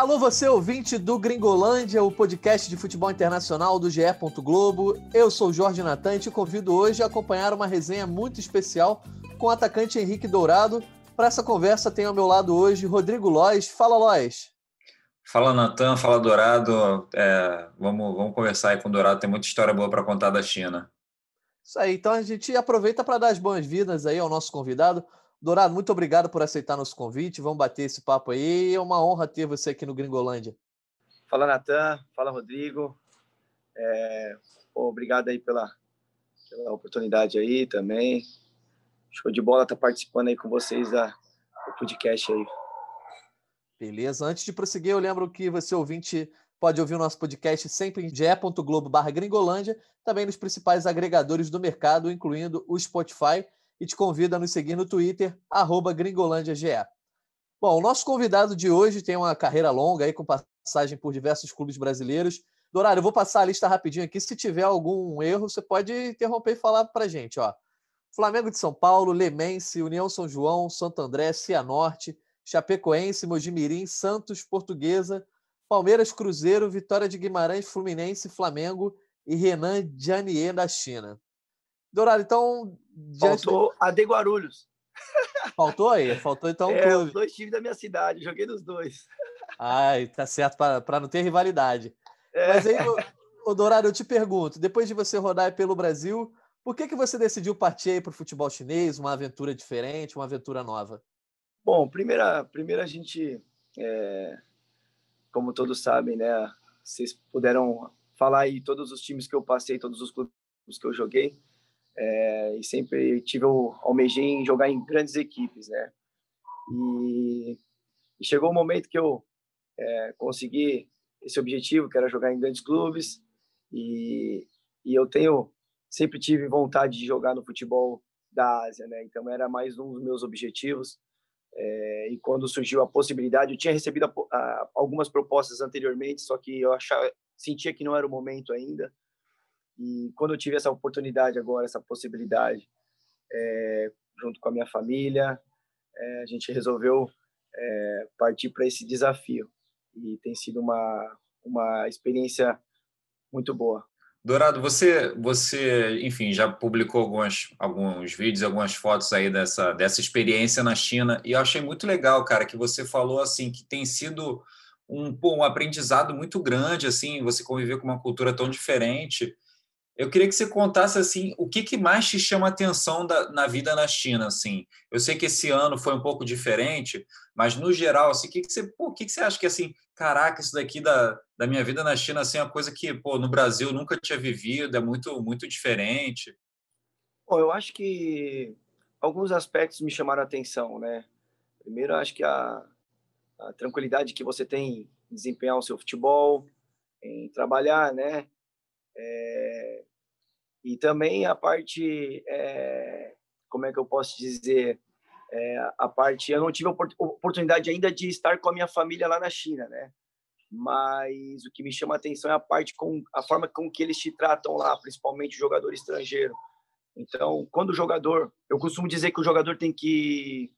Alô, você ouvinte do Gringolândia, o podcast de futebol internacional do GE. Globo. Eu sou Jorge Natan e te convido hoje a acompanhar uma resenha muito especial com o atacante Henrique Dourado. Para essa conversa, tem ao meu lado hoje Rodrigo Lois. Fala, Lois. Fala, Natan. Fala, Dourado. É, vamos, vamos conversar aí com o Dourado. Tem muita história boa para contar da China. Isso aí. Então a gente aproveita para dar as boas-vindas aí ao nosso convidado. Dourado, muito obrigado por aceitar nosso convite. Vamos bater esse papo aí. É uma honra ter você aqui no Gringolândia. Fala, Natan. Fala, Rodrigo. É... Pô, obrigado aí pela, pela oportunidade aí também. Show de bola estar tá participando aí com vocês da, do podcast aí. Beleza. Antes de prosseguir, eu lembro que você ouvinte pode ouvir o nosso podcast sempre em ge.globo gringolândia, também nos principais agregadores do mercado, incluindo o Spotify e te convido a nos seguir no Twitter, gringolândiage. Bom, o nosso convidado de hoje tem uma carreira longa aí, com passagem por diversos clubes brasileiros. Dourado, eu vou passar a lista rapidinho aqui. Se tiver algum erro, você pode interromper e falar para gente. Ó. Flamengo de São Paulo, Lemense, União São João, Santo André, Cianorte, Chapecoense, Mojimirim, Santos, Portuguesa, Palmeiras, Cruzeiro, Vitória de Guimarães, Fluminense, Flamengo e Renan Janier da China. Dourado, então. Faltou de... a de Guarulhos. Faltou aí? Faltou então. É, clube. os dois times da minha cidade, joguei nos dois. Ai, tá certo, para não ter rivalidade. É. Mas aí, o, o Dourado, eu te pergunto: depois de você rodar pelo Brasil, por que, que você decidiu partir para o futebol chinês, uma aventura diferente, uma aventura nova? Bom, primeira, primeira a gente, é, como todos sabem, né? Vocês puderam falar aí todos os times que eu passei, todos os clubes que eu joguei é, e sempre tive o almejei em jogar em grandes equipes, né? E, e chegou o momento que eu é, consegui esse objetivo, que era jogar em grandes clubes, e, e eu tenho sempre tive vontade de jogar no futebol da Ásia, né? Então era mais um dos meus objetivos. É, e quando surgiu a possibilidade, eu tinha recebido a, a, algumas propostas anteriormente, só que eu achava, sentia que não era o momento ainda. E quando eu tive essa oportunidade agora, essa possibilidade, é, junto com a minha família, é, a gente resolveu é, partir para esse desafio. E tem sido uma, uma experiência muito boa. Dourado, você, você, enfim, já publicou alguns, alguns vídeos, algumas fotos aí dessa, dessa experiência na China, e eu achei muito legal, cara, que você falou assim que tem sido um, um aprendizado muito grande, assim, você conviver com uma cultura tão diferente. Eu queria que você contasse assim, o que, que mais te chama atenção da, na vida na China, assim. Eu sei que esse ano foi um pouco diferente, mas no geral, assim, o que, que você, pô, o que, que você acha que assim, caraca, isso daqui da, da minha vida na China assim, é uma coisa que, pô, no Brasil nunca tinha vivido, é muito muito diferente. Bom, eu acho que alguns aspectos me chamaram a atenção, né? Primeiro, acho que a, a tranquilidade que você tem em desempenhar o seu futebol, em trabalhar, né? É, e também a parte, é, como é que eu posso dizer, é, a parte, eu não tive a oportunidade ainda de estar com a minha família lá na China, né? Mas o que me chama a atenção é a parte com a forma com que eles te tratam lá, principalmente o jogador estrangeiro. Então, quando o jogador, eu costumo dizer que o jogador tem que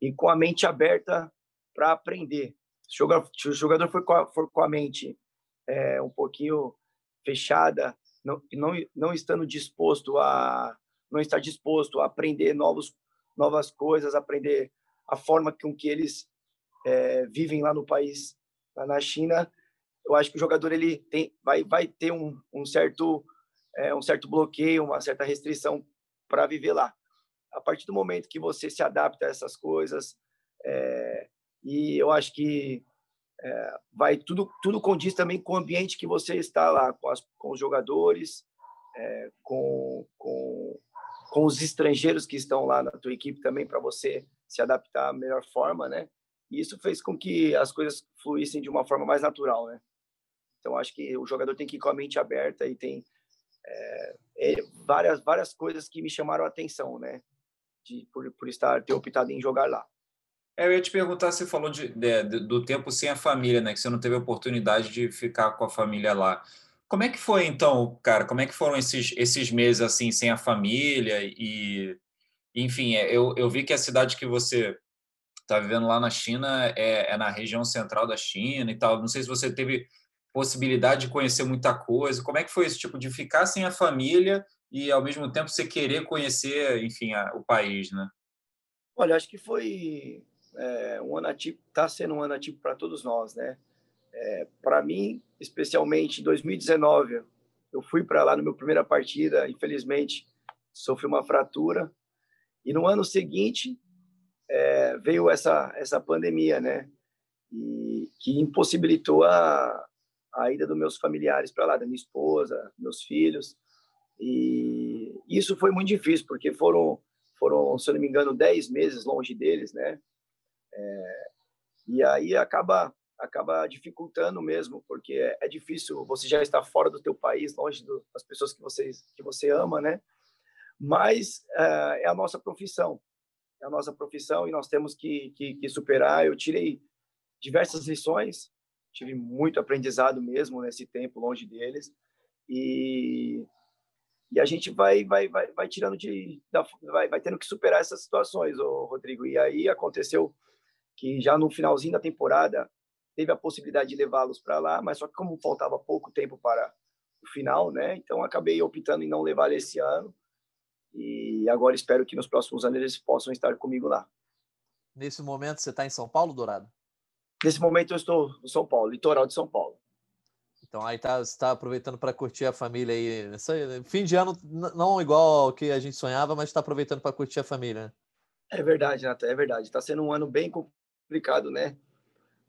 ir com a mente aberta para aprender. Se o jogador for com a, for com a mente é, um pouquinho fechada, não, não, não estando disposto a não estar disposto a aprender novos novas coisas, aprender a forma com que eles é, vivem lá no país, lá na China, eu acho que o jogador ele tem vai vai ter um, um certo é, um certo bloqueio, uma certa restrição para viver lá. A partir do momento que você se adapta a essas coisas, é, e eu acho que é, vai tudo tudo condiz também com o ambiente que você está lá, com, as, com os jogadores, é, com, com, com os estrangeiros que estão lá na tua equipe também para você se adaptar à melhor forma, né? E isso fez com que as coisas fluíssem de uma forma mais natural, né? Então acho que o jogador tem que ir com a mente aberta e tem é, é, várias várias coisas que me chamaram a atenção, né? De, por, por estar ter optado em jogar lá. É, eu ia te perguntar, você falou de, de, do tempo sem a família, né? Que você não teve oportunidade de ficar com a família lá. Como é que foi então, cara? Como é que foram esses, esses meses assim sem a família e, enfim, é, eu, eu vi que a cidade que você está vivendo lá na China, é, é, na região central da China e tal. Não sei se você teve possibilidade de conhecer muita coisa. Como é que foi esse tipo de ficar sem a família e ao mesmo tempo você querer conhecer, enfim, a, o país, né? Olha, acho que foi é, um ano atípico, está sendo um ano atípico para todos nós, né? É, para mim, especialmente em 2019, eu fui para lá na minha primeira partida, infelizmente sofri uma fratura e no ano seguinte é, veio essa essa pandemia, né? E que impossibilitou a, a ida dos meus familiares para lá, da minha esposa, meus filhos. E isso foi muito difícil, porque foram, foram se eu não me engano, 10 meses longe deles, né? É, e aí acaba acaba dificultando mesmo, porque é, é, difícil, você já está fora do teu país, longe do, das pessoas que você, que você ama, né? Mas é, é a nossa profissão, é a nossa profissão e nós temos que, que, que superar. Eu tirei diversas lições, tive muito aprendizado mesmo nesse tempo longe deles e e a gente vai vai vai, vai tirando de vai, vai tendo que superar essas situações, Rodrigo. E aí aconteceu que já no finalzinho da temporada teve a possibilidade de levá-los para lá, mas só que como faltava pouco tempo para o final, né? Então acabei optando em não levar esse ano. E agora espero que nos próximos anos eles possam estar comigo lá. Nesse momento você está em São Paulo, Dourado? Nesse momento eu estou em São Paulo, litoral de São Paulo. Então aí tá, está aproveitando para curtir a família aí. fim de ano não igual ao que a gente sonhava, mas está aproveitando para curtir a família. Né? É verdade, Nata, é verdade. Está sendo um ano bem complicado, né?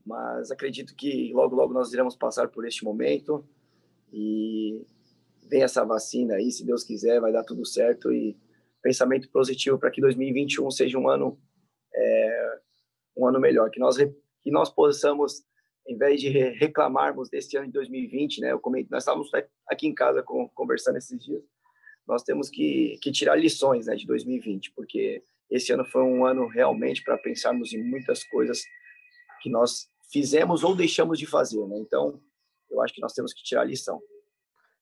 Mas acredito que logo, logo nós iremos passar por este momento e vem essa vacina aí, se Deus quiser, vai dar tudo certo e pensamento positivo para que 2021 seja um ano é, um ano melhor, que nós que nós possamos, em vez de reclamarmos deste ano de 2020, né? Eu comento, nós estávamos aqui em casa conversando esses dias, nós temos que, que tirar lições, né, de 2020, porque esse ano foi um ano realmente para pensarmos em muitas coisas que nós fizemos ou deixamos de fazer, né? Então, eu acho que nós temos que tirar a lição.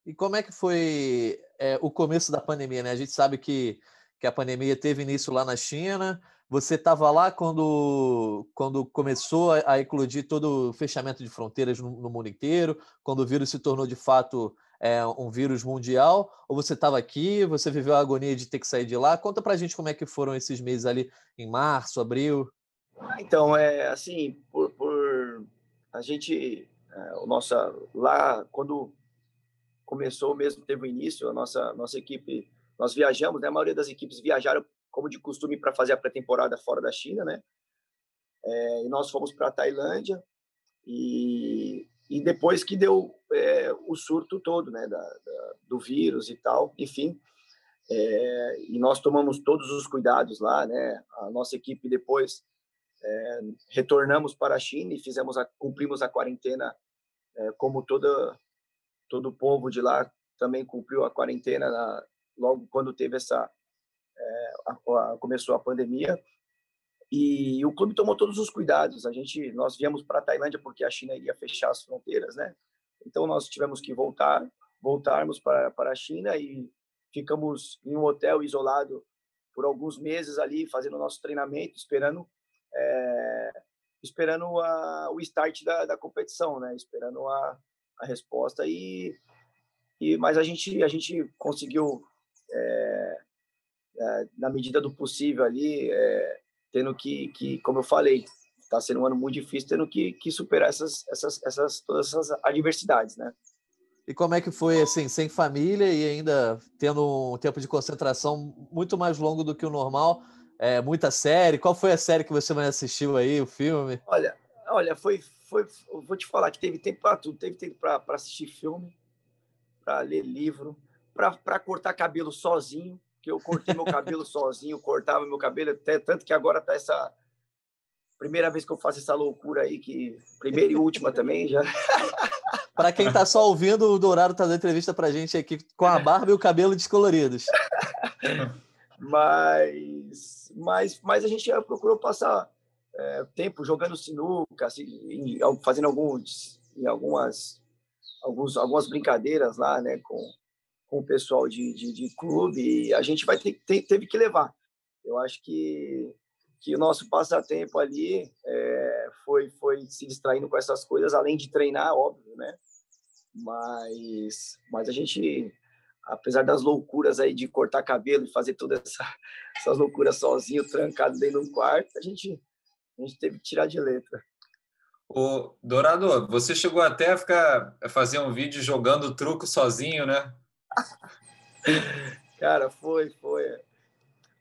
E como é que foi é, o começo da pandemia, né? A gente sabe que, que a pandemia teve início lá na China. Você estava lá quando, quando começou a, a eclodir todo o fechamento de fronteiras no, no, mundo inteiro, quando o vírus se tornou de fato é, um vírus mundial? Ou você estava aqui, você viveu a agonia de ter que sair de lá? Conta para a gente como é que foram esses meses ali em março, abril. Então, é assim, por, por a gente, é, o nossa lá quando começou mesmo, teve o início, a nossa nossa equipe, nós viajamos, né? A maioria das equipes viajaram como de costume para fazer a pré-temporada fora da China, né? É, e nós fomos para a Tailândia e, e depois que deu é, o surto todo, né, da, da, do vírus e tal, enfim, é, e nós tomamos todos os cuidados lá, né? A nossa equipe depois é, retornamos para a China e fizemos a, cumprimos a quarentena é, como toda todo o povo de lá também cumpriu a quarentena na, logo quando teve essa é, a, a, começou a pandemia e o clube tomou todos os cuidados. A gente nós viemos para a Tailândia porque a China iria fechar as fronteiras, né? Então nós tivemos que voltar, voltarmos para para a China e ficamos em um hotel isolado por alguns meses ali fazendo nosso treinamento, esperando é, esperando a, o start da, da competição, né? Esperando a, a resposta e, e mas a gente a gente conseguiu é, é, na medida do possível ali é, tendo que, que como eu falei está sendo um ano muito difícil tendo que, que superar essas essas essas todas essas adversidades, né? E como é que foi assim, sem família e ainda tendo um tempo de concentração muito mais longo do que o normal? É, muita série. Qual foi a série que você mais assistiu aí, o filme? Olha, olha, foi, foi, vou te falar que teve tempo para tudo. Teve tempo para assistir filme, para ler livro, para cortar cabelo sozinho, que eu cortei meu cabelo sozinho, cortava meu cabelo, até tanto que agora tá essa primeira vez que eu faço essa loucura aí, que primeira e última também já. para quem está só ouvindo, o Dourado tá dando entrevista para gente aqui com a barba e o cabelo descoloridos. Mas mas, mas a gente procurou passar é, tempo jogando sinuca, assim, em, fazendo alguns, em algumas, alguns, algumas brincadeiras lá, né, com, com o pessoal de, de, de clube, a gente vai ter, ter, teve que levar. Eu acho que que o nosso passatempo ali é, foi foi se distraindo com essas coisas, além de treinar, óbvio, né? Mas mas a gente apesar das loucuras aí de cortar cabelo e fazer todas essa, essas loucuras sozinho, trancado dentro de um quarto, a gente a gente teve que tirar de letra. O Dourado, você chegou até a ficar a fazer um vídeo jogando truco sozinho, né? Cara, foi, foi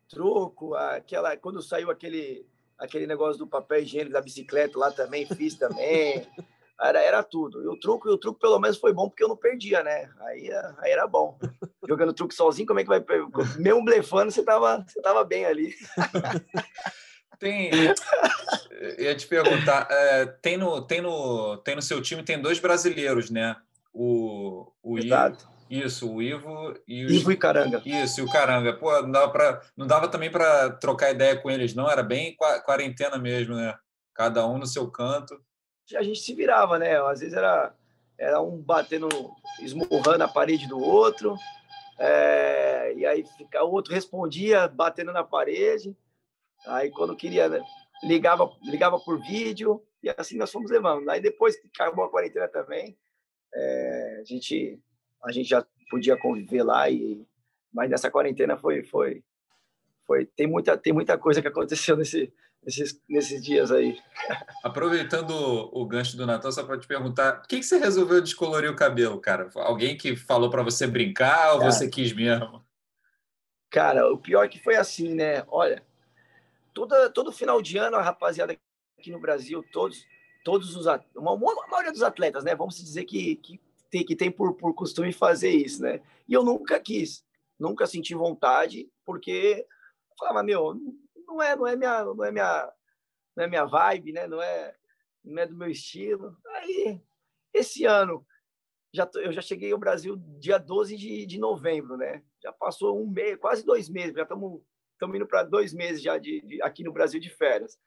truco, aquela quando saiu aquele aquele negócio do papel higiênico da bicicleta lá também fiz também. Era, era tudo. E o truco, e o truco pelo menos foi bom porque eu não perdia, né? Aí, aí era bom. Jogando truque sozinho, como é que vai mesmo blefando, você tava, você tava bem ali. Tem, eu ia te perguntar, é, tem, no, tem, no, tem no seu time tem dois brasileiros, né? O, o Exato. Isso, o Ivo e o Ivo e Caranga. Isso, e o Caranga. Pô, não dava, pra, não dava também para trocar ideia com eles, não? Era bem quarentena mesmo, né? Cada um no seu canto. A gente se virava, né? Às vezes era, era um batendo, esmurrando a parede do outro, é, e aí fica, o outro respondia batendo na parede. Aí quando queria, né, ligava, ligava por vídeo, e assim nós fomos levando. Aí depois que acabou a quarentena também, é, a gente a gente já podia conviver lá e mas nessa quarentena foi foi foi tem muita tem muita coisa que aconteceu nesse, nesses nesses dias aí. Aproveitando o, gancho do Natal, só para te perguntar, por que, que você resolveu descolorir o cabelo, cara? Alguém que falou para você brincar ou cara, você quis mesmo? Cara, o pior é que foi assim, né? Olha, toda, todo final de ano a rapaziada aqui no Brasil, todos todos os uma, uma maioria dos atletas, né? Vamos dizer que, que tem, que tem por, por costume fazer isso, né? E eu nunca quis, nunca senti vontade, porque eu falava, meu, não é, não é minha, não é minha, não é minha vibe, né? Não é, não é do meu estilo. Aí, esse ano, já tô, eu já cheguei ao Brasil dia 12 de, de novembro, né? Já passou um mês, quase dois meses, já estamos indo para dois meses já de, de, aqui no Brasil de férias.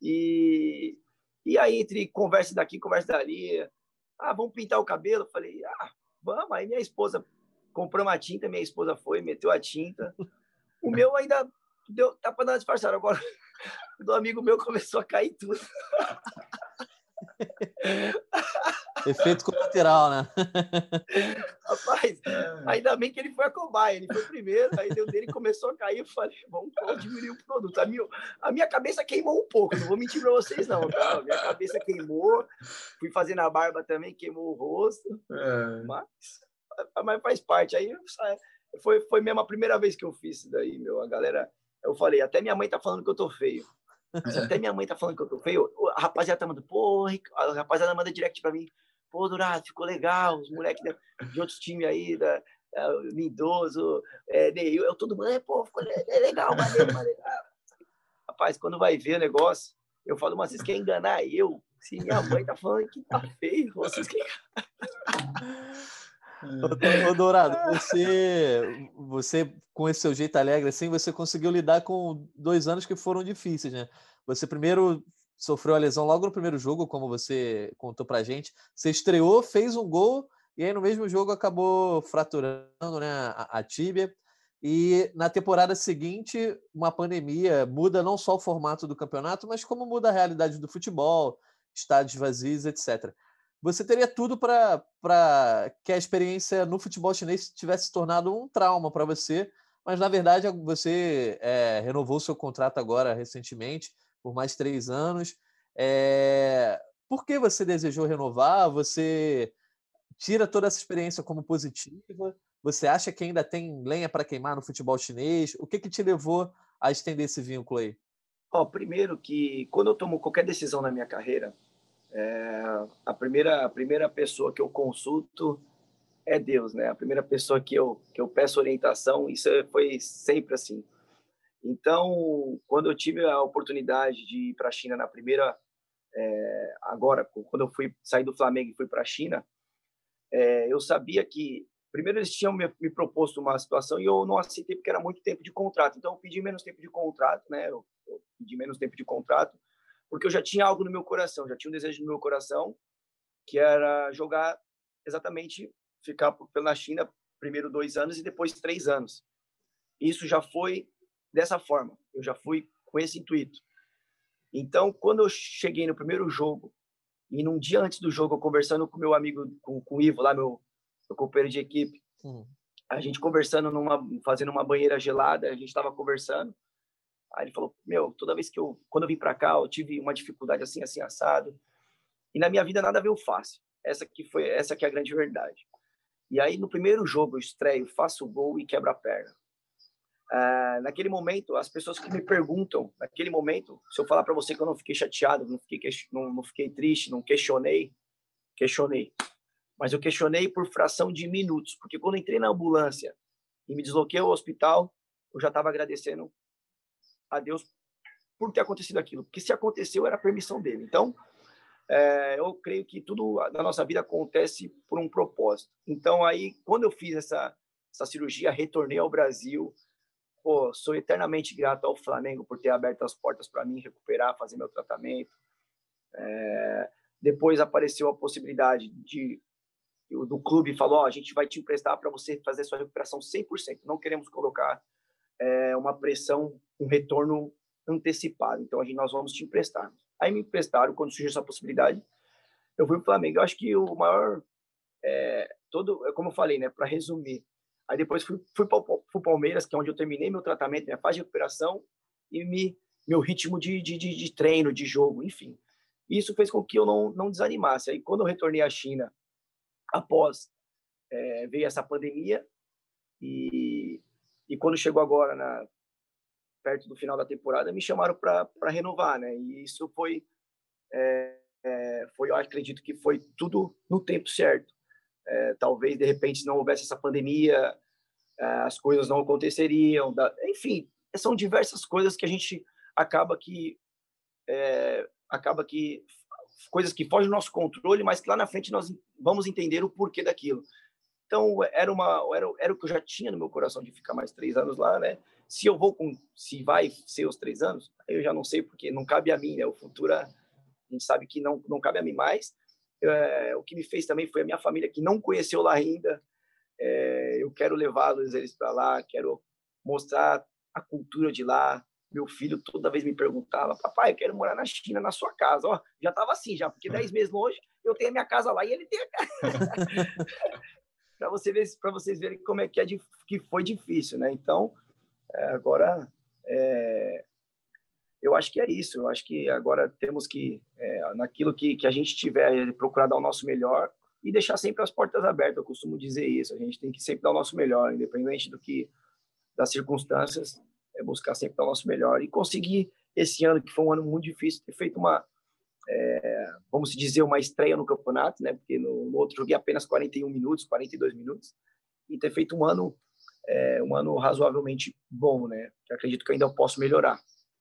E, e aí, entre conversa daqui, conversa dali, ah, vamos pintar o cabelo? Eu falei, ah, vamos. Aí minha esposa comprou uma tinta, minha esposa foi, meteu a tinta. O meu ainda deu, tá para dar disfarçado. Agora, do amigo meu começou a cair tudo. Efeito colateral, né? Rapaz, ainda bem que ele foi a cobaia, ele foi primeiro, aí deu dele começou a cair, eu falei, vamos diminuir o produto. A minha, a minha cabeça queimou um pouco, não vou mentir para vocês não, tá? A minha cabeça queimou, fui fazendo a barba também, queimou o rosto, é. mas, mas faz parte. Aí foi, foi mesmo a primeira vez que eu fiz isso daí, meu, a galera, eu falei, até minha mãe tá falando que eu tô feio. Mas até minha mãe tá falando que eu tô feio. A rapaziada tá mandando, pô, a rapaziada manda direct pra mim pô, Dourado, ficou legal, os moleques de outros times aí, da, da Lindoso, é, Neil, eu todo mundo, é, pô, ficou é legal, maneiro, maneiro. Rapaz, quando vai ver o negócio, eu falo, mas vocês querem enganar eu? Se minha mãe tá falando que tá feio, vocês querem Ô, Dourado, você, você, com esse seu jeito alegre assim, você conseguiu lidar com dois anos que foram difíceis, né? Você primeiro sofreu a lesão logo no primeiro jogo, como você contou pra gente. Você estreou, fez um gol e aí no mesmo jogo acabou fraturando né, a, a tíbia. E na temporada seguinte, uma pandemia muda não só o formato do campeonato, mas como muda a realidade do futebol, estádios vazios, etc. Você teria tudo para que a experiência no futebol chinês tivesse se tornado um trauma para você, mas na verdade você é, renovou seu contrato agora recentemente por mais três anos. É... Por que você desejou renovar? Você tira toda essa experiência como positiva? Você acha que ainda tem lenha para queimar no futebol chinês? O que, que te levou a estender esse vínculo aí? Oh, primeiro que quando eu tomo qualquer decisão na minha carreira, é, a primeira a primeira pessoa que eu consulto é Deus, né? A primeira pessoa que eu que eu peço orientação, isso foi sempre assim. Então, quando eu tive a oportunidade de ir para a China na primeira, é, agora, quando eu fui sair do Flamengo e fui para a China, é, eu sabia que, primeiro, eles tinham me, me, proposto uma situação e eu não aceitei porque era muito tempo de contrato. Então, eu pedi menos tempo de contrato, né? Eu, eu pedi menos tempo de contrato, porque eu já tinha algo no meu coração, já tinha um desejo no meu coração, que era jogar exatamente, ficar pela China primeiro dois anos e depois três anos. Isso já foi dessa forma. Eu já fui com esse intuito. Então, quando eu cheguei no primeiro jogo, e num dia antes do jogo, eu conversando com meu amigo, com, com o Ivo, lá, meu, meu companheiro de equipe, uhum. a gente conversando, numa, fazendo uma banheira gelada, a gente estava conversando. Aí ele falou: Meu, toda vez que eu, quando eu vim para cá, eu tive uma dificuldade assim, assim, assado. E na minha vida nada veio fácil. Essa que foi, essa que é a grande verdade. E aí no primeiro jogo eu estreio, faço o gol e quebra a perna. Ah, naquele momento, as pessoas que me perguntam, naquele momento, se eu falar para você que eu não fiquei chateado, não fiquei, não, não fiquei triste, não questionei, questionei. Mas eu questionei por fração de minutos, porque quando entrei na ambulância e me desloquei ao hospital, eu já estava agradecendo a Deus por ter acontecido aquilo, porque se aconteceu era permissão dele. Então, é, eu creio que tudo na nossa vida acontece por um propósito. Então, aí, quando eu fiz essa, essa cirurgia, retornei ao Brasil, pô, sou eternamente grato ao Flamengo por ter aberto as portas para mim recuperar, fazer meu tratamento. É, depois apareceu a possibilidade de do clube falou, oh, a gente vai te emprestar para você fazer sua recuperação 100%. Não queremos colocar é, uma pressão, um retorno antecipado. Então, a gente, nós vamos te emprestar. Aí me emprestaram, quando surgiu essa possibilidade, eu fui para o Flamengo. Eu acho que o maior, é, todo, é como eu falei, né, para resumir, Aí depois fui, fui para o Palmeiras, que é onde eu terminei meu tratamento, minha fase de recuperação e me, meu ritmo de, de, de, de treino, de jogo, enfim. Isso fez com que eu não, não desanimasse. Aí quando eu retornei à China, após é, veio essa pandemia, e, quando chegou agora, na, perto do final da temporada, me chamaram para renovar, né? E isso foi, é, é, foi, eu acredito que foi tudo no tempo certo é, talvez de repente não houvesse essa pandemia, é, as coisas não aconteceriam, da, enfim, são diversas coisas que a gente acaba que é, acaba que coisas que fogem do nosso controle, mas que lá na frente nós vamos entender o porquê daquilo. Então era uma era, era o que eu já tinha no meu coração de ficar mais três anos lá, né? Se eu vou com se vai ser os três anos, eu já não sei porque não cabe a mim, né? O futuro a gente sabe que não não cabe a mim mais é, o que me fez também foi a minha família que não conheceu lá ainda. É, eu quero levá-los eles para lá, quero mostrar a cultura de lá. Meu filho toda vez me perguntava, papai, eu quero morar na China, na sua casa. Ó, já estava assim, já, porque dez meses longe, eu tenho a minha casa lá e ele tem a casa. para você ver, para vocês verem como é que, é que foi difícil, né? Então, é, agora é, eu acho que é isso. Eu acho que agora temos que, é, naquilo que, que a gente tiver, procurar dar o nosso melhor e deixar sempre as portas abertas. Eu costumo dizer isso. A gente tem que sempre dar o nosso melhor, independente do que das circunstâncias, é buscar sempre dar o nosso melhor e conseguir esse ano que foi um ano muito difícil ter feito uma é, vamos dizer uma estreia no campeonato, né? Porque no, no, outro joguei apenas 41 minutos, 42 minutos e ter feito um ano é, um ano razoavelmente bom, né? Que acredito que ainda posso melhorar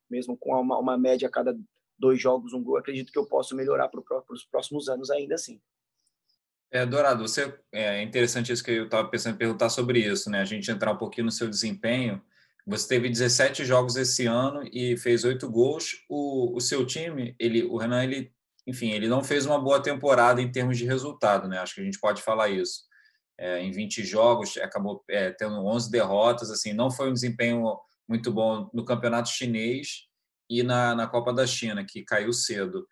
mesmo com uma, uma média a cada dois jogos, um gol, acredito que eu posso melhorar para os próximos anos ainda assim. É, Dourado, você é interessante isso que eu estava pensando em perguntar sobre isso, né? A gente entrar um pouquinho no seu desempenho. Você teve 17 jogos esse ano e fez oito gols. O, o seu time, ele, o Renan, ele, enfim, ele não fez uma boa temporada em termos de resultado, né? Acho que a gente pode falar isso. É, em 20 jogos, acabou é, tendo 11 derrotas, assim, não foi um desempenho muito bom no campeonato chinês e na, na Copa da China, que caiu cedo.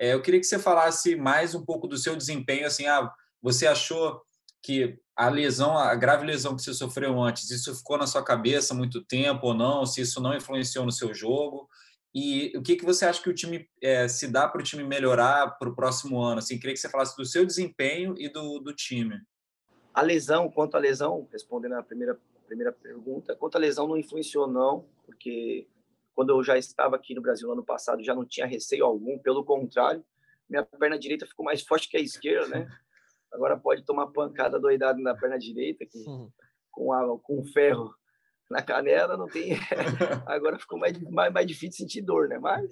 É, eu queria que você falasse mais um pouco do seu desempenho. Assim, ah, você achou que a lesão, a grave lesão que você sofreu antes, isso ficou na sua cabeça muito tempo ou não? Se isso não influenciou no seu jogo? E o que, que você acha que o time é, se dá para o time melhorar para o próximo ano? Assim, queria que você falasse do seu desempenho e do, do time. A lesão, quanto à lesão, respondendo a primeira primeira pergunta. Quanto à lesão, não influenciou, não, porque quando eu já estava aqui no Brasil no ano passado, já não tinha receio algum, pelo contrário, minha perna direita ficou mais forte que a esquerda, né? Agora pode tomar pancada doidada na perna direita, que, uhum. com, a, com ferro na canela, não tem. Agora ficou mais, mais, mais difícil sentir dor, né? Mas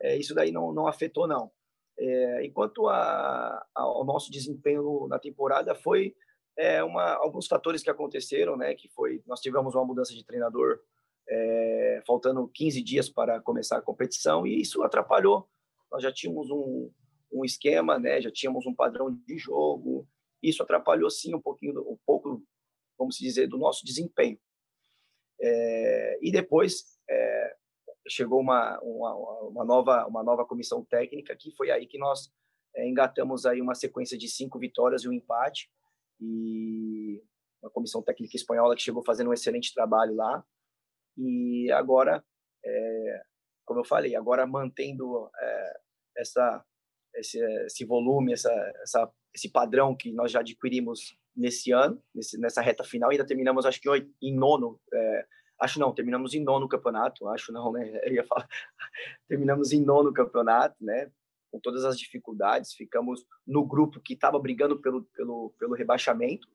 é, isso daí não, não afetou, não. É, enquanto a, a, ao nosso desempenho na temporada foi é, uma, alguns fatores que aconteceram, né? Que foi, nós tivemos uma mudança de treinador é, faltando 15 dias para começar a competição e isso atrapalhou. Nós já tínhamos um, um esquema, né? Já tínhamos um padrão de jogo. Isso atrapalhou sim um pouquinho, um pouco, vamos dizer, do nosso desempenho. É, e depois, é, chegou uma, uma, uma, nova, uma nova comissão técnica, que foi aí que nós é, engatamos aí uma sequência de cinco vitórias e um empate, e uma comissão técnica espanhola que chegou fazendo um excelente trabalho lá, e agora, é, como eu falei, agora mantendo é, essa, esse, esse volume, essa, essa, esse padrão que nós já adquirimos nesse ano, nesse, nessa reta final, ainda terminamos, acho que em nono, é, acho não, terminamos em nono campeonato, acho não, né? Eu ia falar, terminamos em nono campeonato, né? Com todas as dificuldades, ficamos no grupo que estava brigando pelo, pelo, pelo rebaixamento,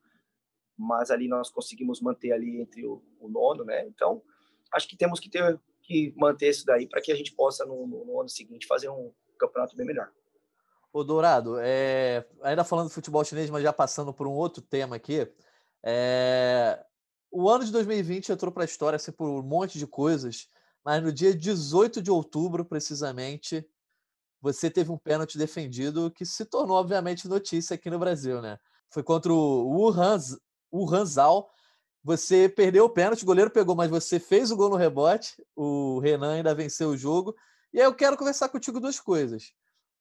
mas ali nós conseguimos manter ali entre o, o nono, né? Então, acho que temos que ter que manter isso daí para que a gente possa no, no, ano seguinte fazer um campeonato bem melhor. Ô Dourado, é, ainda falando do futebol chinês, mas já passando por um outro tema aqui, é, o ano de 2020 entrou para a história assim, por um monte de coisas, mas no dia 18 de outubro, precisamente, você teve um pênalti defendido que se tornou, obviamente, notícia aqui no Brasil, né? Foi contra o Wuhan, Wuhan Zhao. Você perdeu o pênalti, o goleiro pegou, mas você fez o gol no rebote. O Renan ainda venceu o jogo. E aí eu quero conversar contigo duas coisas.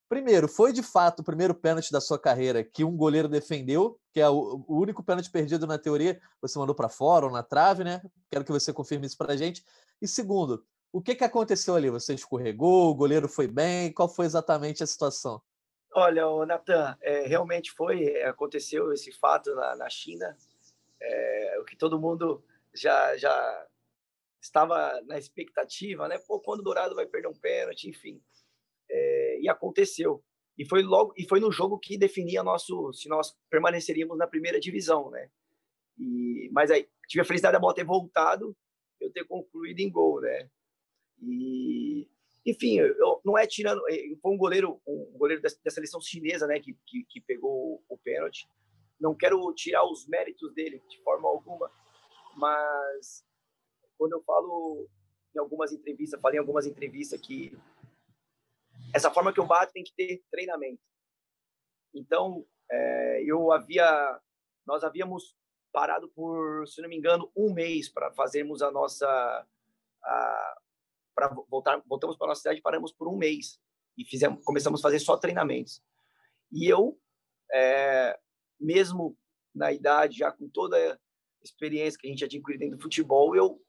Primeiro, foi de fato o primeiro pênalti da sua carreira que um goleiro defendeu, que é o, único pênalti perdido na teoria, você mandou para fora ou na trave, né? Quero que você confirme isso para a gente. E segundo, o que, que aconteceu ali? Você escorregou, o goleiro foi bem? Qual foi exatamente a situação? Olha, Natan, é, realmente foi, é, aconteceu esse fato na, na China, é, o que todo mundo já, já estava na expectativa, né? Pô, quando o Dourado vai perder um pênalti, enfim aconteceu. E foi logo e foi no jogo que definia nosso se nós permaneceríamos na primeira divisão, né? E mas aí tive a felicidade da bola ter voltado, eu ter concluído em gol, né? E enfim, eu, não é tirando, eh, foi um goleiro, um goleiro da, seleção chinesa, né, que, que, que pegou o pênalti. Não quero tirar os méritos dele de forma alguma, mas quando eu falo em algumas entrevistas, falei em algumas entrevistas que essa forma que eu bato tem que ter treinamento. Então, é, eu havia, nós havíamos parado por, se não me engano, um mês para fazermos a nossa, para voltar, voltamos para nossa cidade, paramos por um mês e fizemos, começamos a fazer só treinamentos. E eu, é, mesmo na idade, já com toda a experiência que a gente adquiriu dentro do futebol, eu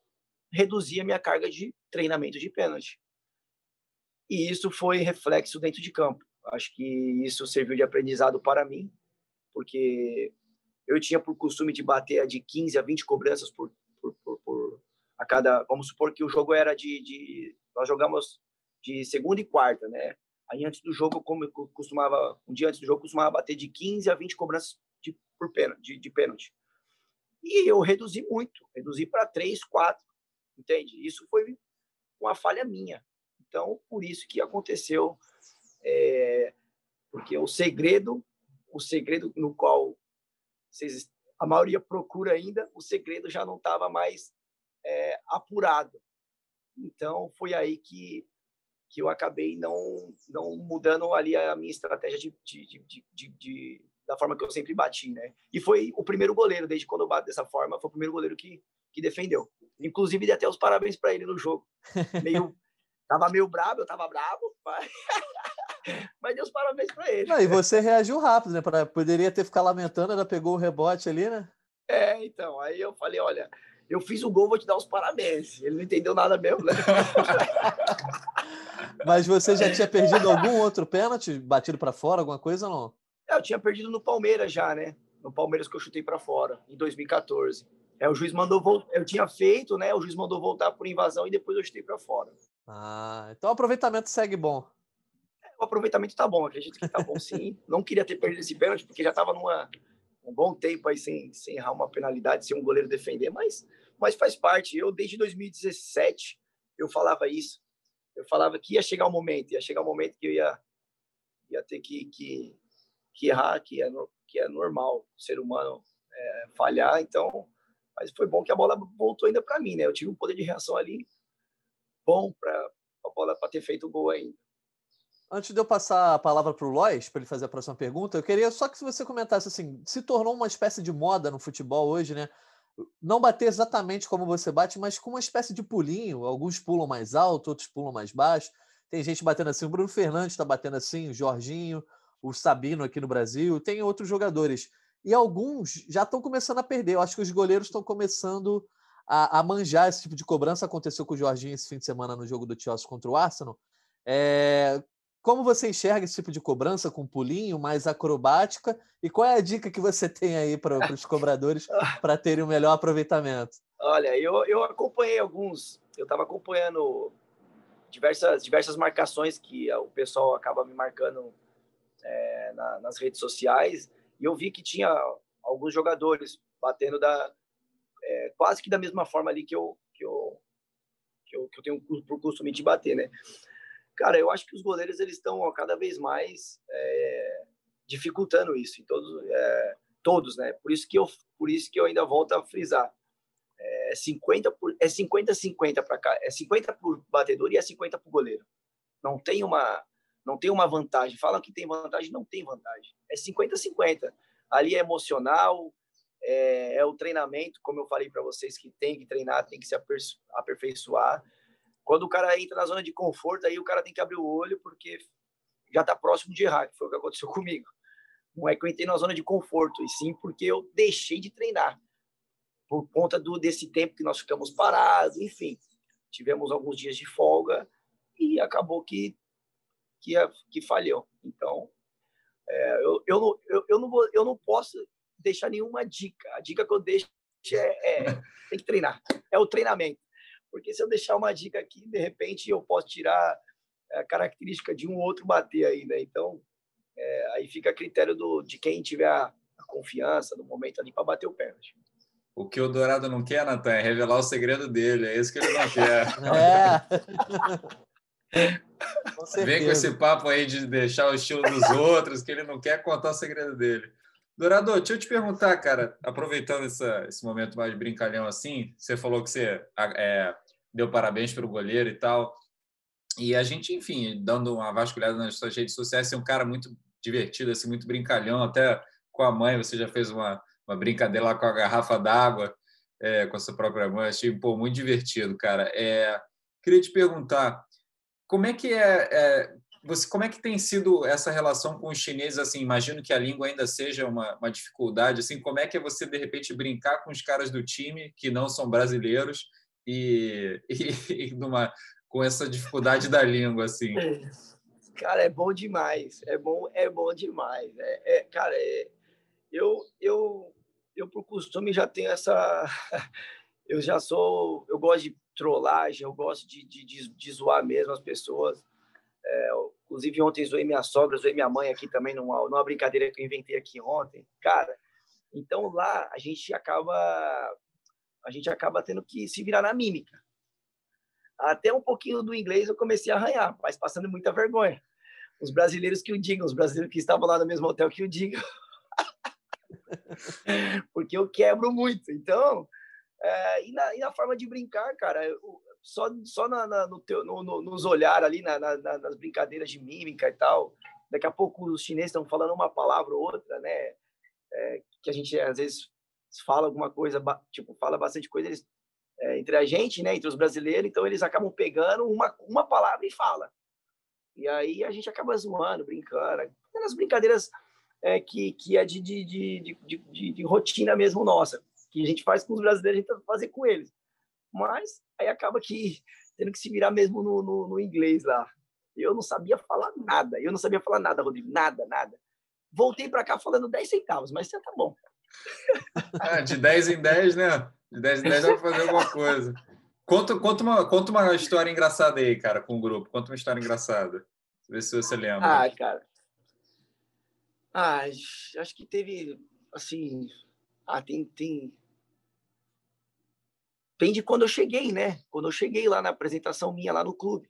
reduzi a minha carga de treinamento de pênalti e isso foi reflexo dentro de campo. Acho que isso serviu de aprendizado para mim, porque eu tinha por costume de bater de 15 a 20 cobranças por, por, por, por a cada. Vamos supor que o jogo era de, de, Nós jogamos de segunda e quarta, né? Aí antes do jogo, como eu costumava. Um dia antes do jogo, eu costumava bater de 15 a 20 cobranças de, por pênalti, de, de pênalti. E eu reduzi muito, reduzi para 3, 4, entende? Isso foi uma falha minha. Então, por isso que aconteceu, é, porque o segredo, o segredo no qual vocês, a maioria procura ainda, o segredo já não estava mais é, apurado. Então, foi aí que, que eu acabei não, não mudando ali a minha estratégia de, de, de, de, da forma que eu sempre bati, né? E foi o primeiro goleiro, desde quando eu bato dessa forma, foi o primeiro goleiro que, que defendeu. Inclusive, dei até os parabéns para ele no jogo. Meio Tava meio bravo, eu tava bravo, mas, mas deu os parabéns para ele. Não, e você reagiu rápido, né? Pra... Poderia ter ficado lamentando, ela pegou o rebote ali, né? É, então, aí eu falei, olha, eu fiz o gol, vou te dar os parabéns. Ele não entendeu nada mesmo, né? Mas você já tinha perdido algum outro pênalti, batido para fora, alguma coisa ou não? É, eu tinha perdido no Palmeiras já, né? No Palmeiras que eu chutei para fora, em 2014. É, o juiz mandou voltar, eu tinha feito, né? O juiz mandou voltar por invasão e depois eu chutei para fora. Ah, então o aproveitamento segue bom. O aproveitamento tá bom, acredito que tá bom sim. Não queria ter perdido esse pênalti, porque já tava numa um bom tempo aí sem, sem errar uma penalidade, sem um goleiro defender, mas, mas faz parte. Eu, desde 2017, eu falava isso. Eu falava que ia chegar o um momento, ia chegar o um momento que eu ia, ia ter que, que, que errar, que é, que é normal o ser humano é, falhar. Então, mas foi bom que a bola voltou ainda para mim, né? Eu tive um poder de reação ali bom para a bola para ter feito o gol ainda. Antes de eu passar a palavra para o Lois, para ele fazer a próxima pergunta, eu queria só que você comentasse assim: se tornou uma espécie de moda no futebol hoje, né? não bater exatamente como você bate, mas com uma espécie de pulinho. Alguns pulam mais alto, outros pulam mais baixo. Tem gente batendo assim, o Bruno Fernandes está batendo assim, o Jorginho, o Sabino aqui no Brasil, tem outros jogadores. E alguns já estão começando a perder. Eu acho que os goleiros estão começando a, a, manjar esse tipo de cobrança. Aconteceu com o Jorginho esse fim de semana no jogo do Chelsea contra o Arsenal. É, como você enxerga esse tipo de cobrança com pulinho mais acrobática? E qual é a dica que você tem aí para os cobradores para terem um melhor aproveitamento? Olha, eu, eu acompanhei alguns, eu estava acompanhando diversas, diversas marcações que o pessoal acaba me marcando é, na, nas redes sociais e eu vi que tinha alguns jogadores batendo da é, quase que da mesma forma ali que eu que eu que eu, que eu tenho por costume de bater, né? Cara, eu acho que os goleiros eles estão cada vez mais é, dificultando isso em todos é, todos, né? Por isso que eu por isso que eu ainda volto a frisar. É 50 por, é 50 50 para cá, é 50 por batedor e é 50 por goleiro. Não tem uma não tem uma vantagem. Falam que tem vantagem, não tem vantagem. É 50-50. Ali é emocional, é, é, o treinamento, como eu falei para vocês, que tem que treinar, tem que se aperfeiçoar. Quando o cara entra na zona de conforto, aí o cara tem que abrir o olho, porque já está próximo de errar, que foi o que aconteceu comigo. Não é que eu entrei na zona de conforto, e sim porque eu deixei de treinar. Por conta do, desse tempo que nós ficamos parados, enfim. Tivemos alguns dias de folga e acabou que que, que falhou. Então, é, eu, eu, não, eu, eu, não vou, eu não posso deixar nenhuma dica. A dica que eu deixo é, é tem que treinar. É o treinamento. Porque se eu deixar uma dica aqui, de repente eu posso tirar a característica de um ou outro bater aí, né? Então, é, aí fica a critério do, de quem tiver a, a confiança no momento ali para bater o pênalti. O que o Dourado não quer, Natan, é revelar o segredo dele. É isso que ele não quer. É. Com Vem com esse papo aí de deixar o estilo dos outros, que ele não quer contar o segredo dele. Dourador, deixa eu te perguntar, cara, aproveitando essa, esse momento mais brincalhão assim, você falou que você é, deu parabéns para o goleiro e tal. E a gente, enfim, dando uma vasculhada nas suas redes sociais, você é um cara muito divertido, assim, muito brincalhão, até com a mãe, você já fez uma, uma brincadeira lá com a garrafa d'água, é, com a sua própria mãe, achei pô, muito divertido, cara. É, queria te perguntar, como é que é, é, você, como é que tem sido essa relação com os chineses? Assim, imagino que a língua ainda seja uma, uma dificuldade. Assim, como é que é você de repente brincar com os caras do time que não são brasileiros e, e, e numa, com essa dificuldade da língua, assim? Cara, é bom demais. É bom, é bom demais. É, é cara, é, eu, eu, eu por costume já tenho essa. Eu já sou, eu gosto de trollagem, eu gosto de, de, de, de zoar mesmo as pessoas. É, inclusive, ontem zoei minha sogra, zoei minha mãe aqui também, numa, numa brincadeira que eu inventei aqui ontem. Cara, então lá a gente acaba a gente acaba tendo que se virar na mímica. Até um pouquinho do inglês eu comecei a arranhar, mas passando muita vergonha. Os brasileiros que o digam, os brasileiros que estavam lá no mesmo hotel que o digam. Porque eu quebro muito. Então, é, e, na, e, na, forma de brincar, cara, eu, só, só na, na, no teu, no, no, nos olhar ali, na, nas brincadeiras de mímica e tal. Daqui a pouco os chineses estão falando uma palavra ou outra, né? É, que a gente às vezes fala alguma coisa, tipo, fala bastante coisa eles, é, entre a gente, né? Entre os brasileiros, então eles acabam pegando uma, uma palavra e fala. E aí a gente acaba zoando, brincando. Nas brincadeiras é, que, que é de, de, de, de rotina mesmo nossa que a gente faz com os brasileiros, a gente tenta fazer com eles. Mas aí acaba que tendo que se virar mesmo no, no, no inglês lá. Eu não sabia falar nada. Eu não sabia falar nada, Rodrigo. Nada, nada. Voltei para cá falando 10 centavos, mas tá bom. Ah, de 10 em 10, né? De 10 em 10 dá para fazer alguma coisa. Conta, conta, uma, conta uma história engraçada aí, cara, com o grupo. Conta uma história engraçada. Vê se você lembra. Ah, cara. Ah, acho que teve, assim, ah, tem, tem. Tem de quando eu cheguei, né? Quando eu cheguei lá na apresentação minha lá no clube.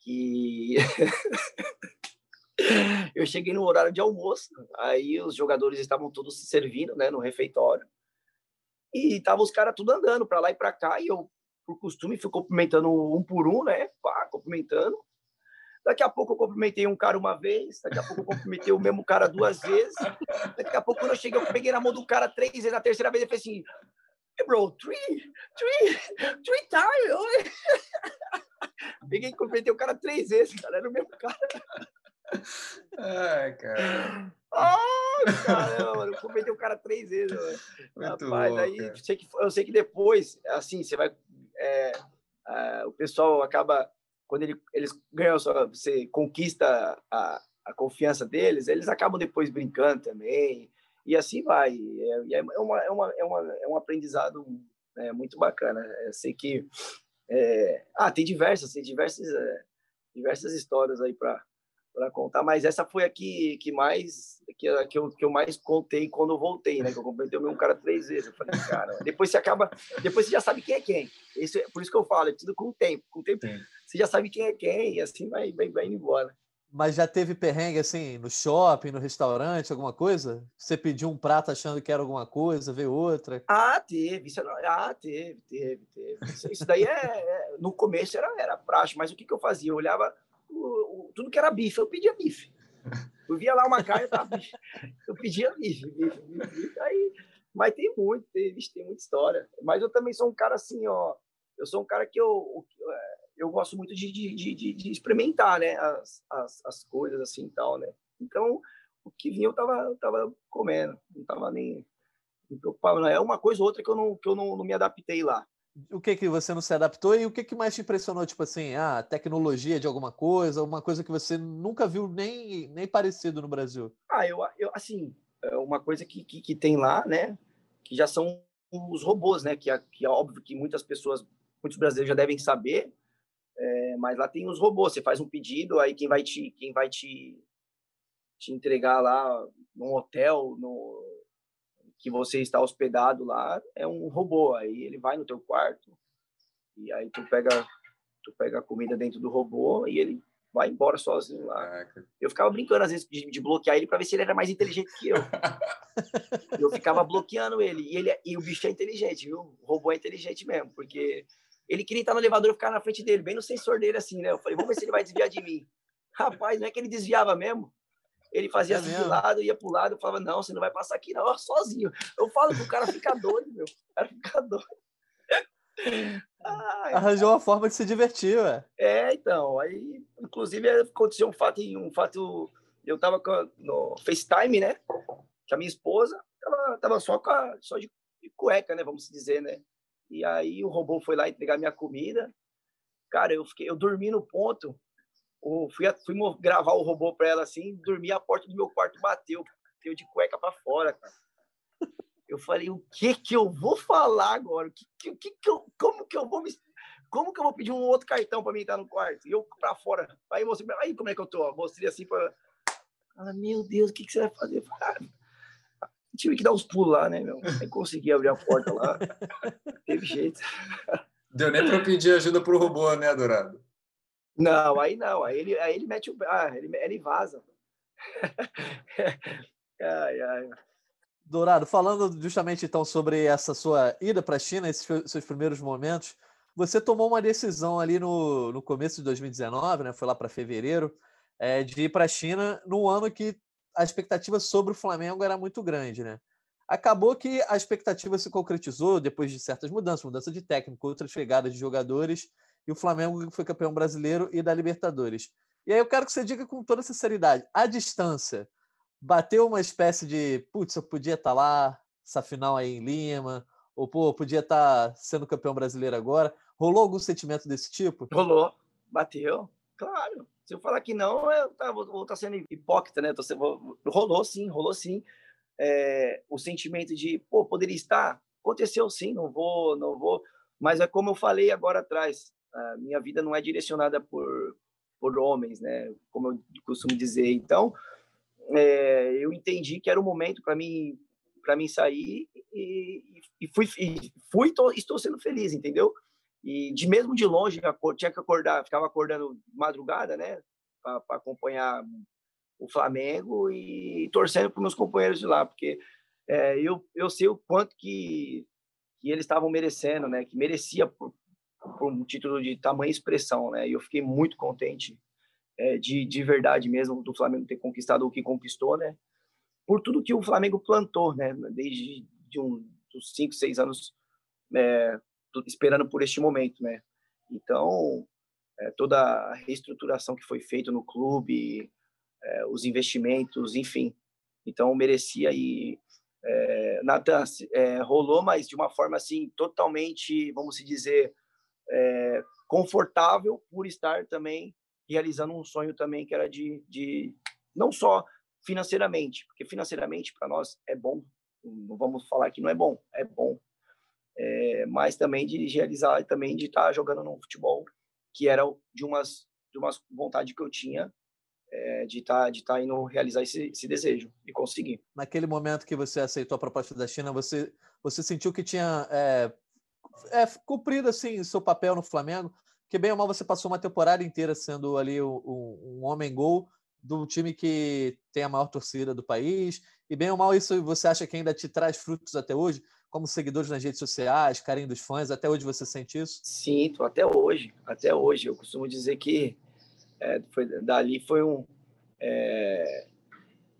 Que. eu cheguei no horário de almoço, aí os jogadores estavam todos se servindo, né, no refeitório. E estavam os caras tudo andando para lá e para cá, e eu, por costume, fui cumprimentando um por um, né, pá, cumprimentando. Daqui a pouco eu cumprimentei um cara uma vez, daqui a pouco eu cumprimentei o mesmo cara duas vezes. Daqui a pouco, quando eu cheguei, eu peguei na mão do cara três vezes, na terceira vez ele fez assim: bro, three, three, three times. Peguei e completei o cara três vezes, cara, era o mesmo cara. Ai, cara. Ah, caramba, mano, eu completei o cara três vezes, mano. Muito Rapaz, bom, aí cara. sei que, eu sei que depois, assim, você vai. é, o pessoal acaba. Quando ele, eles ganham, você conquista a, a confiança deles, eles acabam depois brincando também. E assim vai. É, e é, uma, é, uma, é, uma, é um aprendizado é, muito bacana. Eu sei que. é, ah, tem diversas, tem diversas, é, diversas histórias aí para contar, mas essa foi a que, que mais que, que, eu, que eu mais contei quando eu voltei, né? Que eu completei o mesmo cara três vezes. Eu falei, cara, depois você acaba, depois você já sabe quem é quem. Isso é, por isso que eu falo, é tudo com o tempo. Com o tempo, Sim. você já sabe quem é quem, e assim vai, vai, vai indo embora. Mas já teve perrengue assim no shopping, no restaurante, alguma coisa? Você pediu um prato achando que era alguma coisa, veio outra. Ah, teve, isso era, ah, teve, teve, teve. Isso, daí é, é- no começo era, era praxe, mas o que, que eu fazia? Eu olhava o- o- tudo que era bife, eu pedia bife. Eu via lá uma carne, bife. eu pedia bife, bife, bife, bife. Aí, mas tem muito, tem, tem muita história. Mas eu também sou um cara assim, ó. Eu sou um cara que eu, é, eu gosto muito de, de, de, de- experimentar, né? As, as, as coisas assim e tal, né? Então, o que vinha eu tava, eu tava comendo, não tava nem me preocupava. Não. É uma coisa ou outra que eu não, que eu não, não me adaptei lá. O que que você não se adaptou e o que que mais te impressionou? Tipo assim, ah, tecnologia de alguma coisa, uma coisa que você nunca viu nem, nem parecido no Brasil. Ah, eu, eu assim, é uma coisa que, que, que tem lá, né? Que já são os robôs, né? Que, é- que é óbvio que muitas pessoas, muitos brasileiros já devem saber, é, mas lá tem os robôs. Você faz um pedido, aí quem vai te, quem vai te, te entregar lá num hotel, no, que você está hospedado lá, é um robô. Aí ele vai no teu quarto e aí tu pega, tu pega a comida dentro do robô e ele vai embora sozinho lá. Caraca. Eu ficava brincando, às vezes, de, de bloquear ele para ver se ele era mais inteligente que eu. eu ficava bloqueando ele. E, ele. e o bicho é inteligente, viu? O robô é inteligente mesmo, porque ele queria estar no elevador e ficar na frente dele, bem no sensor dele, assim, né? Eu falei, vamos ver se ele vai desviar de mim. Rapaz, não é que ele desviava mesmo. Ele fazia É assim de mesmo? lado, ia pro lado, eu falava, não, você não vai passar aqui, não, sozinho. Eu falo que o cara fica doido, meu. O cara fica doido. Ai, Arranjou uma forma de se divertir, ué. é, então, aí, inclusive, aconteceu um fato, um fato, eu tava no FaceTime, né, que a minha esposa tava, tava só, com a, só de, de cueca, né, vamos dizer, né, e aí o robô foi lá entregar minha comida, cara, eu fiquei, eu dormi no ponto, fui, fui gravar o robô para ela assim, dormi, a porta do meu quarto bateu, bateu de cueca para fora, cara. Eu falei, o que que eu vou falar agora? O que, que, que que eu, como que eu vou me como que eu vou pedir um outro cartão para mim estar no quarto? E eu para fora. Aí mostrei, aí como é que eu tô? Mostrei assim para ela, meu Deus, o que, que você vai fazer? Eu falei, ah, tive que dar uns pulos lá, né, meu? Aí consegui abrir a porta lá. Teve jeito. Deu nem para pedir ajuda pro robô, né, Dourado? Não, aí não. Aí ele, aí ele mete o. Ah, ele, ele vaza. ai, ai. Dourado, falando justamente então sobre essa sua ida para a China, esses seus primeiros momentos, você tomou uma decisão ali no, no começo de 2019, né? Foi lá para fevereiro, eh, de ir para a China no ano que a expectativa sobre o Flamengo era muito grande, né? Acabou que a expectativa se concretizou depois de certas mudanças, mudança de técnico, outras chegadas de jogadores, e o Flamengo foi campeão brasileiro e da Libertadores. E aí eu quero que você diga com toda sinceridade, a distância bateu uma espécie de, putz, eu podia estar lá, essa final aí em Lima, ou pô, podia estar sendo campeão brasileiro agora. Rolou algum sentimento desse tipo? Rolou. Bateu. Claro. Se eu falar que não, eu tá, vou, estar sendo hipócrita, né? Sendo- vou- rolou sim, rolou sim. É, o sentimento de, pô, poderia estar. Aconteceu sim, não vou, não vou. Mas é como eu falei agora atrás, a minha vida não é direcionada por, por homens, né? Como eu costumo dizer. Então, é, eu entendi que era o momento para mim para mim sair e, e fui e fui tô, estou sendo feliz entendeu e de mesmo de longe tinha que acordar ficava acordando madrugada né para acompanhar o Flamengo e torcendo para meus companheiros de lá porque é, eu eu sei o quanto que, que eles estavam merecendo né que merecia por, por um título de tamanha expressão né e eu fiquei muito contente é, de, de verdade mesmo do Flamengo ter conquistado o que conquistou, né? Por tudo que o Flamengo plantou, né? Desde de um, dos cinco, seis anos é, esperando por este momento, né? Então, é, toda a reestruturação que foi feita no clube, é, os investimentos, enfim. Então, merecia aí. É, Natan, é, rolou, mas de uma forma assim, totalmente, vamos dizer, é, confortável por estar também realizando um sonho também que era de, de não só financeiramente, porque financeiramente para nós é bom, não vamos falar que não é bom, é bom, é, mas também de realizar, também de estar jogando no futebol, que era de umas de umas vontade que eu tinha é, de estar tá, de tá indo realizar esse, esse desejo e conseguir. Naquele momento que você aceitou a proposta da China, você você sentiu que tinha é, é, cumprido assim seu papel no Flamengo? Porque bem ou mal você passou uma temporada inteira sendo ali um, um homem gol do time que tem a maior torcida do país. E bem ou mal isso você acha que ainda te traz frutos até hoje? Como seguidores nas redes sociais, carinho dos fãs, até hoje você sente isso? Sinto, até hoje. Até hoje. Eu costumo dizer que é, foi, dali foi um. É,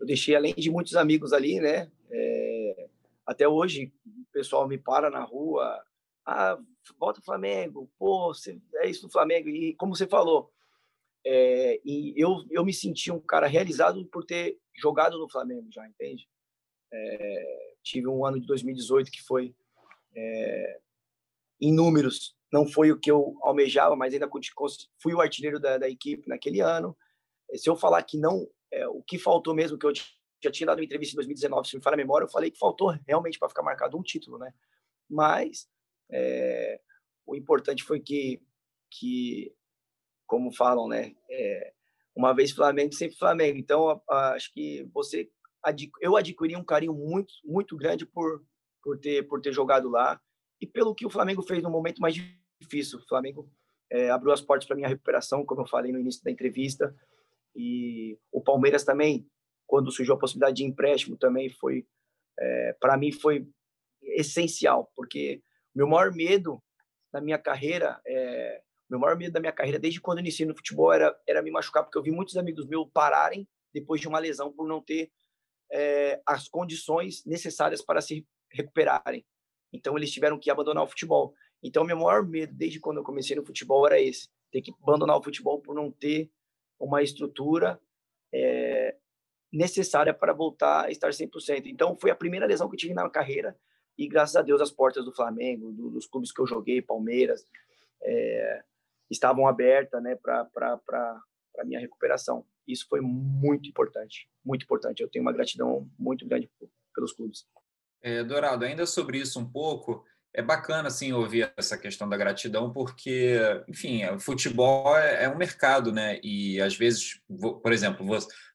eu deixei, além de muitos amigos ali, né? É, até hoje, o pessoal me para na rua. Ah, volta Flamengo, pô, você, é isso do Flamengo. E como você falou, é, e eu, eu me senti um cara realizado por ter jogado no Flamengo já, entende? É, tive um ano de 2018 que foi, é, em números, não foi o que eu almejava, mas ainda fui o artilheiro da, da equipe naquele ano. Se eu falar que não, é, o que faltou mesmo, que eu já tinha dado uma entrevista em 2019, se me fala a memória, eu falei que faltou realmente para ficar marcado um título, né? Mas é, o importante foi que, que como falam, né? É, uma vez Flamengo, sempre Flamengo. Então, acho que você, eu adquiri um carinho muito, muito grande por, por ter, por ter jogado lá e pelo que o Flamengo fez no momento mais difícil. O Flamengo é, abriu as portas para minha recuperação, como eu falei no início da entrevista. E o Palmeiras também, quando surgiu a possibilidade de empréstimo, também foi, é, para mim, foi essencial, porque meu maior medo na minha carreira, é, meu maior medo da minha carreira, desde quando eu iniciei no futebol, era, era me machucar, porque eu vi muitos amigos meus pararem depois de uma lesão por não ter é, as condições necessárias para se recuperarem. Então, eles tiveram que abandonar o futebol. Então, meu maior medo, desde quando eu comecei no futebol, era esse: ter que abandonar o futebol por não ter uma estrutura é, necessária para voltar a estar 100%. Então, foi a primeira lesão que eu tive na carreira e graças a Deus as portas do Flamengo, do, dos clubes que eu joguei, Palmeiras, é, estavam abertas né, para a minha recuperação. Isso foi muito importante, muito importante. Eu tenho uma gratidão muito grande pelos clubes. É, Dourado, ainda sobre isso um pouco, é bacana assim ouvir essa questão da gratidão, porque, enfim, o futebol é, é um mercado, né? E às vezes, por exemplo,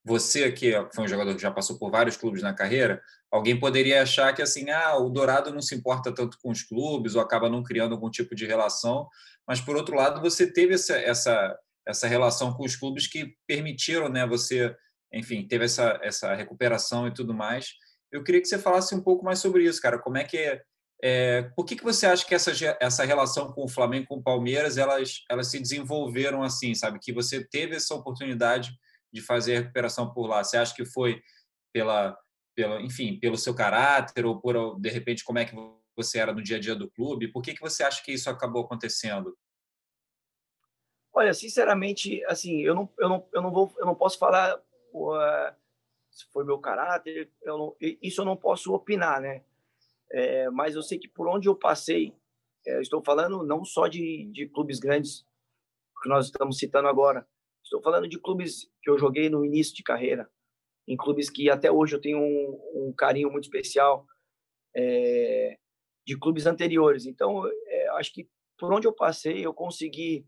você que foi um jogador que já passou por vários clubes na carreira, alguém poderia achar que assim, ah, o Dourado não se importa tanto com os clubes ou acaba não criando algum tipo de relação, mas por outro lado você teve essa essa, essa relação com os clubes que permitiram, né? Você, enfim, teve essa essa recuperação e tudo mais. Eu queria que você falasse um pouco mais sobre isso, cara. Como é que é, por que, que você acha que essa, essa relação com o Flamengo com o Palmeiras elas, elas se desenvolveram assim, sabe? Que você teve essa oportunidade de fazer a recuperação por lá. Você acha que foi pela pelo, enfim, pelo seu caráter ou por, de repente, como é que você era no dia a dia do clube? Por que, que você acha que isso acabou acontecendo? Olha, sinceramente, assim, eu não, eu não, eu não vou, eu não posso falar uh, se foi meu caráter, eu não, isso eu não posso opinar, né? É, mas eu sei que por onde eu passei, é, estou falando não só de, de clubes grandes que nós estamos citando agora, estou falando de clubes que eu joguei no início de carreira, em clubes que até hoje eu tenho um, um carinho muito especial é, de clubes anteriores. Então, é, acho que por onde eu passei, eu consegui,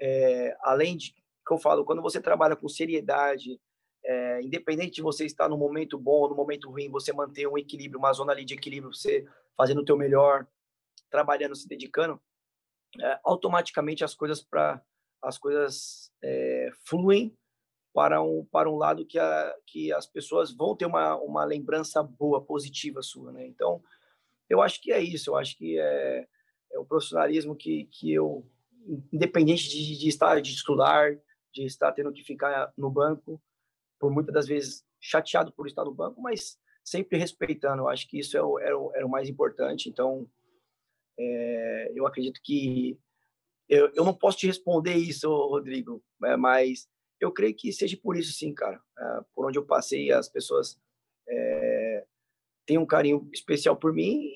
é, além de que eu falo, quando você trabalha com seriedade, é, independente de você estar no momento bom ou no momento ruim, você manter um equilíbrio, uma zona ali de equilíbrio, você fazendo o teu melhor, trabalhando, se dedicando, é, automaticamente as coisas para as coisas é, fluem para um, para um lado que, a, que as pessoas vão ter uma, uma lembrança boa, positiva sua, né? Então, eu acho que é isso, eu acho que é, é o profissionalismo que, que eu, independente de, de estar, de estudar, de estar tendo que ficar no banco, por muitas das vezes chateado por estar no banco, mas sempre respeitando, eu acho que isso é o, era, o, era o mais importante, então, É, eu acredito que eu, eu não posso te responder isso, Rodrigo, é, mas eu creio que seja por isso, sim, cara. É, por onde eu passei, as pessoas é, têm um carinho especial por mim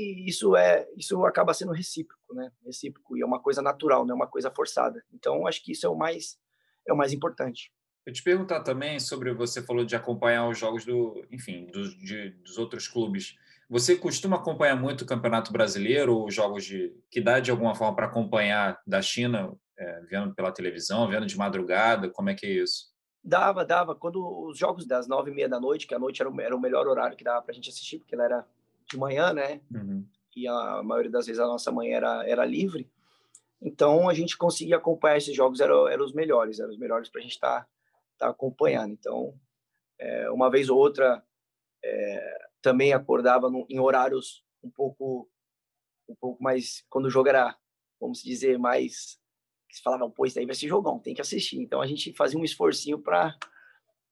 e, isso é isso acaba sendo recíproco, né? Recíproco e é uma coisa natural, não é uma coisa forçada. Então, acho que isso é o mais é o mais importante. Eu te perguntar também sobre você falou de acompanhar os jogos do, enfim, dos, de, dos outros clubes. Você costuma acompanhar muito o Campeonato Brasileiro ou jogos de que dá de alguma forma para acompanhar da China, é, vendo pela televisão, vendo de madrugada? Como é que é isso? Dava, dava. Quando os jogos das nove e meia da noite, que a noite era o, era o melhor horário que dava para a gente assistir, porque ela era de manhã, né? Uhum. E a maioria das vezes a nossa manhã era, era livre. Então a gente conseguia acompanhar esses jogos, eram, eram os melhores, eram os melhores para a gente estar tá, tá acompanhando. Então, é, uma vez ou outra, é, também acordava no, em horários um pouco um pouco mais quando o jogo era vamos dizer mais que se falavam pô isso aí vai ser jogão tem que assistir então a gente fazia um esforcinho para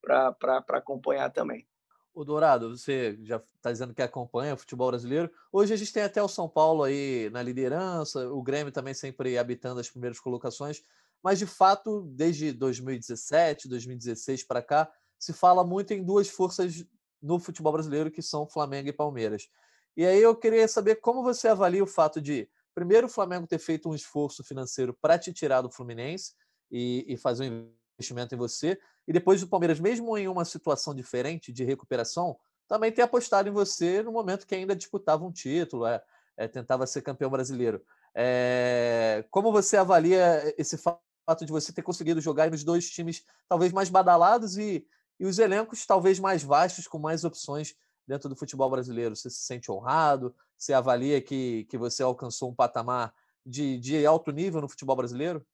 para acompanhar também o Dourado você já está dizendo que acompanha o futebol brasileiro hoje a gente tem até o São Paulo aí na liderança o Grêmio também sempre habitando as primeiras colocações mas de fato desde 2017 2016 para cá se fala muito em duas forças no futebol brasileiro, que são Flamengo e Palmeiras. E aí eu queria saber como você avalia o fato de, primeiro, o Flamengo ter feito um esforço financeiro para te tirar do Fluminense e, e fazer um investimento em você, e depois o Palmeiras, mesmo em uma situação diferente de recuperação, também ter apostado em você no momento que ainda disputava um título, é, é tentava ser campeão brasileiro. É, como você avalia esse fato de você ter conseguido jogar nos dois times talvez mais badalados e e os elencos talvez mais vastos, com mais opções dentro do futebol brasileiro. Você se sente honrado? Você avalia que, que você alcançou um patamar de, de alto nível no futebol brasileiro?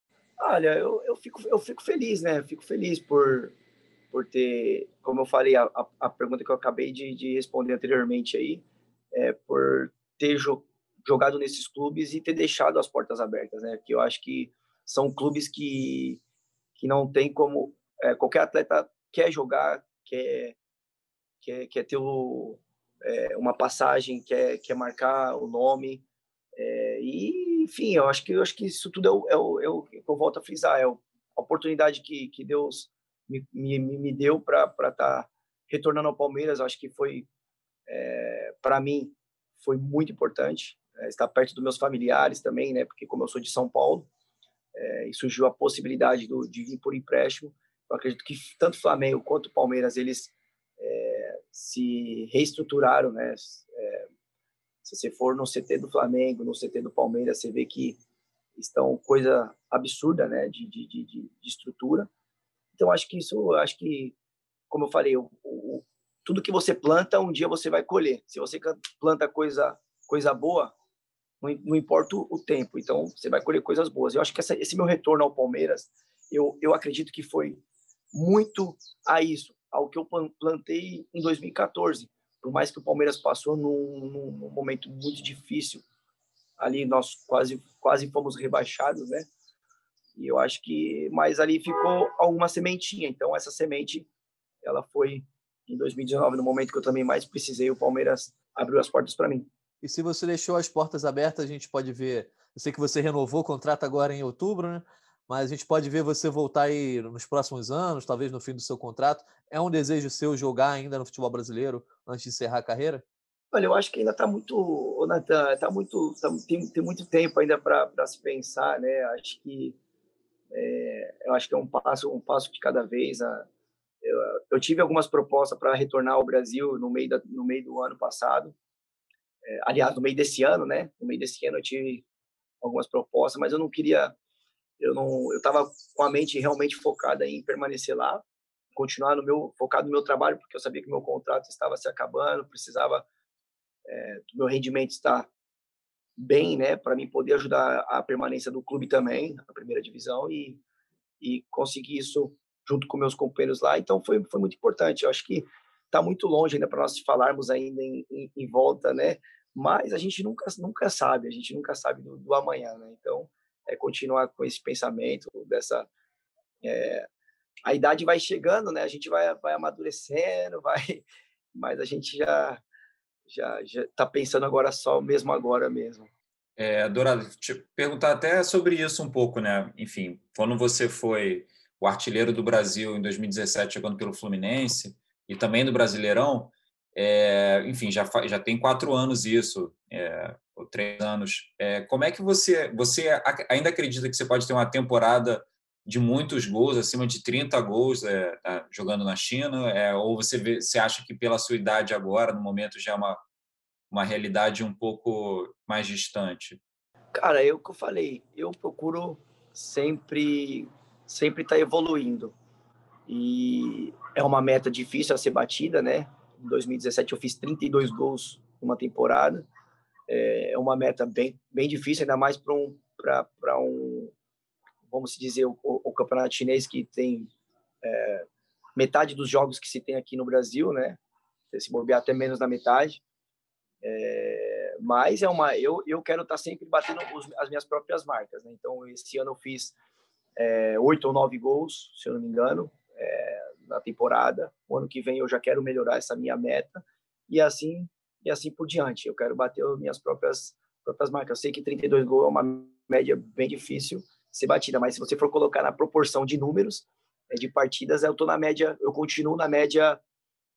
Olha, eu, eu, fico, eu fico feliz, né? Fico feliz por, por ter, como eu falei, a, a pergunta que eu acabei de, de responder anteriormente aí, é por ter jo, jogado nesses clubes e ter deixado as portas abertas, né? Porque eu acho que são clubes que, que não tem como é, qualquer atleta quer jogar, quer, quer, quer ter o, é, uma passagem, quer, quer marcar o nome. É, e, enfim, eu acho que, eu acho que isso tudo é o, é o, é o eu volto a frisar, é a oportunidade que, que Deus me, me, me deu para estar tá retornando ao Palmeiras. Acho que foi, é, para mim, foi muito importante é, estar perto dos meus familiares também, né? Porque como eu sou de São Paulo, é, e surgiu a possibilidade do, de vir por empréstimo, eu acredito que tanto Flamengo quanto Palmeiras eles é, se reestruturaram, né? Se você for no CT do Flamengo, no CT do Palmeiras, você vê que estão coisa absurda, né? De, de, de, de estrutura. Então acho que isso, acho que, como eu falei, o, o, tudo que você planta, um dia você vai colher. Se você planta coisa coisa boa, não, não importa o, o tempo. Então você vai colher coisas boas. Eu acho que essa, esse meu retorno ao Palmeiras, eu, eu acredito que foi muito a isso, ao que eu plantei em 2014. Por mais que o Palmeiras passou num, num momento muito difícil, ali nós quase quase fomos rebaixados, né? E eu acho que, mas ali ficou alguma sementinha. Então essa semente, ela foi em 2019, no momento que eu também mais precisei, o Palmeiras abriu as portas para mim. E se você deixou as portas abertas, a gente pode ver. Eu sei que você renovou o contrato agora em outubro, né? Mas a gente pode ver você voltar aí nos próximos anos, talvez no fim do seu contrato. É um desejo seu jogar ainda no futebol brasileiro antes de encerrar a carreira? Olha, eu acho que ainda está muito, Nathan, está muito, tá, tem, tem muito tempo ainda para se pensar, né? Acho que é, eu acho que é um passo, um passo de cada vez. A, eu, eu tive algumas propostas para retornar ao Brasil no meio da, no meio do ano passado. É, aliás, no meio desse ano, né? No meio desse ano eu tive algumas propostas, mas eu não queria eu não, eu estava com a mente realmente focada em permanecer lá, continuar no meu focado no meu trabalho, porque eu sabia que meu contrato estava se acabando, precisava é, do meu rendimento estar bem, né, para mim poder ajudar a permanência do clube também, a primeira divisão e e conseguir isso junto com meus companheiros lá. Então foi foi muito importante. Eu acho que está muito longe ainda para nós falarmos ainda em, em, em, volta, né? Mas a gente nunca nunca sabe, a gente nunca sabe do, do amanhã, né? Então é, continuar com esse pensamento dessa é, a idade vai chegando, né? A gente vai, vai amadurecendo, vai, mas a gente já já já está pensando agora só mesmo agora mesmo. É, Dourado, te perguntar até sobre isso um pouco, né? Enfim, quando você foi o artilheiro do Brasil em 2017, jogando pelo Fluminense, e também do Brasileirão, é, enfim, já, já tem quatro anos isso, é, ou três anos. É, como é que você, você ainda acredita que você pode ter uma temporada de muitos gols, acima de 30 gols é, tá jogando na China? É, ou você, vê, você acha que pela sua idade agora, no momento, já é uma, uma realidade um pouco mais distante? Cara, eu que eu falei, eu procuro sempre sempre estar tá evoluindo. E é uma meta difícil a ser batida, né? Em 2017 eu fiz 32 gols numa temporada. É, é uma meta bem, bem difícil, ainda mais para um, um, vamos dizer, o, o, campeonato chinês que tem é, metade dos jogos que se tem aqui no Brasil, né? Se bobear até menos da metade. É, mas é uma, eu, eu quero estar tá sempre batendo os, as minhas próprias marcas, né? Então esse ano eu fiz é, oito ou nove gols, se eu não me engano, é, na temporada. O ano que vem eu já quero melhorar essa minha meta e assim e assim por diante. Eu quero bater as minhas próprias próprias marcas. Eu sei que 32 gols é uma média bem difícil de ser batida, mas se você for colocar na proporção de números é, de partidas, eu tô na média, eu continuo na média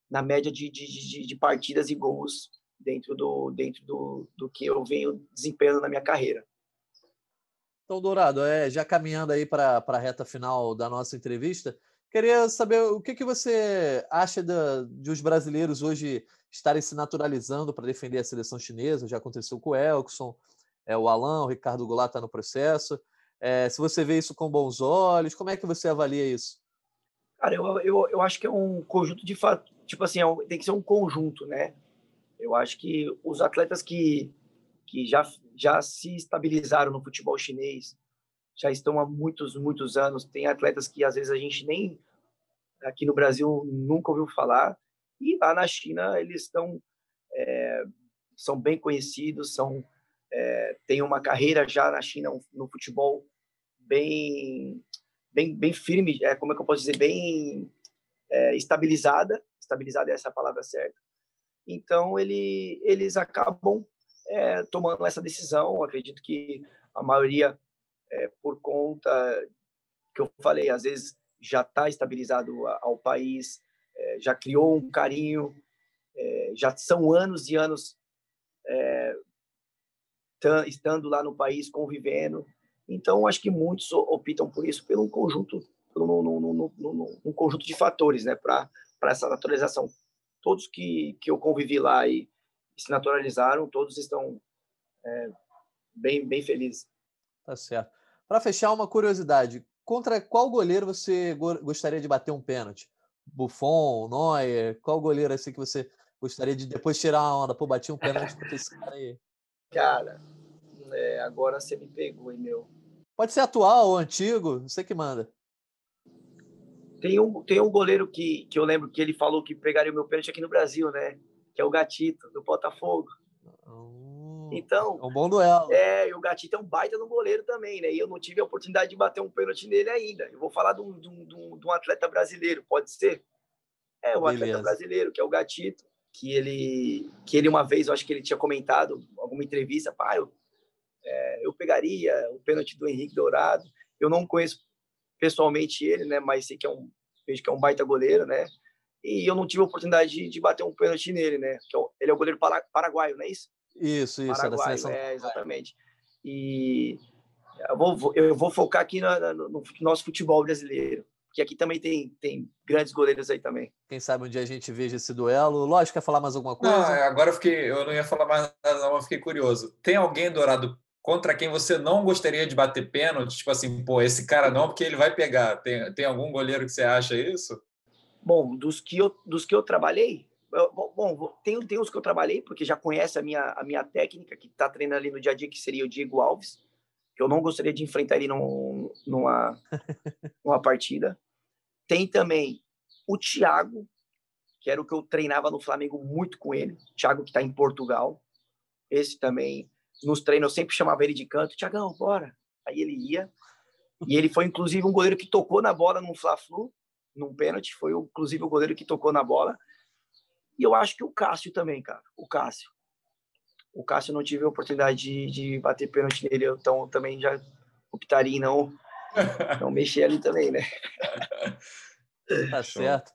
na média de, de, de, de partidas e gols dentro do dentro do, do que eu venho desempenhando na minha carreira. Então, Dourado, é, já caminhando aí para a reta final da nossa entrevista, queria saber o que, que você acha de os brasileiros hoje estarem se naturalizando para defender a seleção chinesa. Já aconteceu com o Elkson, é, o Alan, o Ricardo Goulart está no processo. É, se você vê isso com bons olhos, como é que você avalia isso? Cara, eu, eu, eu acho que é um conjunto de fato, tipo assim, é tem que ser um conjunto, né? Eu acho que os atletas que que já, já se estabilizaram no futebol chinês, já estão há muitos, muitos anos. Tem atletas que às vezes a gente nem aqui no Brasil nunca ouviu falar, e lá na China eles estão é, são bem conhecidos, são é, têm uma carreira já na China no futebol bem bem bem firme, é como é que eu posso dizer, bem é, estabilizada, estabilizada é essa palavra certa. Então ele, eles acabam é, tomando essa decisão. Acredito que a maioria, é, por conta que eu falei, às vezes já está estabilizado ao país, é, já criou um carinho, é, já são anos e anos é, estando lá no país, convivendo. Então, acho que muitos optam por isso, pelo um conjunto, pelo um, conjunto de fatores, né, para essa naturalização. Todos que, que eu convivi lá e se naturalizaram, todos estão é, bem, bem felizes. Tá certo. Para fechar, uma curiosidade: contra qual goleiro você gostaria de bater um pênalti? Buffon, Neuer? Qual goleiro assim que você gostaria de depois tirar uma onda? Pô, bati um pênalti contra esse cara aí. Cara, é, agora você me pegou, hein, meu. Pode ser atual ou antigo, você que manda. Tem um, tem um goleiro que, que eu lembro que ele falou que pegaria o meu pênalti aqui no Brasil, né? que é o Gatito, do Botafogo. Então. É um bom duelo. É, e o Gatito é um baita no goleiro também, né? E eu não tive a oportunidade de bater um pênalti nele ainda. Eu vou falar de um, de um, de um atleta brasileiro, pode ser? É, o Beleza. atleta brasileiro, que é o Gatito, que ele, que ele uma vez, eu acho que ele tinha comentado alguma entrevista, pá, eu, é, eu pegaria o pênalti do Henrique Dourado. Eu não conheço pessoalmente ele, né? Mas sei que é um, vejo que é um baita goleiro, né? e eu não tive a oportunidade de, de bater um pênalti nele, né? É ele é o goleiro paraguaio, não é isso? Isso, isso. Paraguaio, seleção... é, exatamente. E eu vou, eu vou focar aqui no, no, no, nosso futebol brasileiro, que aqui também tem, tem grandes goleiros aí também. Quem sabe um dia a gente veja esse duelo. Lógico, quer falar mais alguma coisa? Não, agora eu fiquei, eu não ia falar mais nada, não, mas fiquei curioso. Tem alguém, Dourado, contra quem você não gostaria de bater pênalti? Tipo assim, pô, esse cara não, porque ele vai pegar. Tem, tem algum goleiro que você acha isso? Bom, dos que eu, dos que eu trabalhei, eu, bom, tem, tem uns que eu trabalhei, porque já conhece a minha, a minha técnica, que está treinando ali no dia a dia, que seria o Diego Alves, que eu não gostaria de enfrentar ele num, numa, numa partida. Tem também o Thiago, que era o que eu treinava no Flamengo muito com ele, Thiago que está em Portugal. Esse também, nos treinos, eu sempre chamava ele de canto, Thiagão, bora. Aí ele ia. E ele foi, inclusive, um goleiro que tocou na bola no Fla-Flu, num pênalti, foi inclusive o goleiro que tocou na bola. E eu acho que o Cássio também, cara, o Cássio. o Cássio não tive a oportunidade de, de bater pênalti nele, então também já optaria em não, não mexer ali também, né? Tá certo.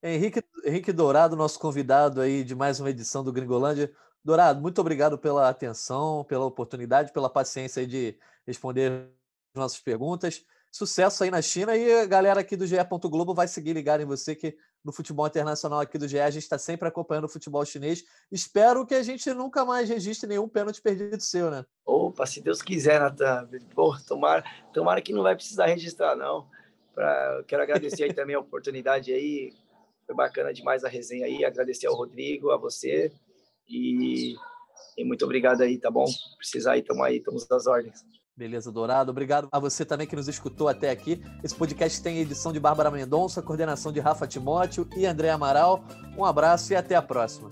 Henrique, Henrique Dourado, nosso convidado aí de mais uma edição do Gringolândia. Dourado, muito obrigado pela atenção, pela oportunidade, pela paciência aí de responder nossas perguntas. Sucesso aí na China e a galera aqui do GE. Globo vai seguir ligado em você que no futebol internacional aqui do GE a gente está sempre acompanhando o futebol chinês. Espero que a gente nunca mais registre nenhum pênalti perdido seu, né? Opa, se Deus quiser, Natan. Tomara, tomara que não vai precisar registrar, não. Pra, quero agradecer aí também a oportunidade aí. Foi bacana demais a resenha aí. Agradecer ao Rodrigo, a você. E, e muito obrigado aí, tá bom? Precisar aí, estamos aí, estamos das ordens. Beleza, Dourado. Obrigado a você também que nos escutou até aqui. Esse podcast tem edição de Bárbara Mendonça, coordenação de Rafa Timóteo e André Amaral. Um abraço e até a próxima.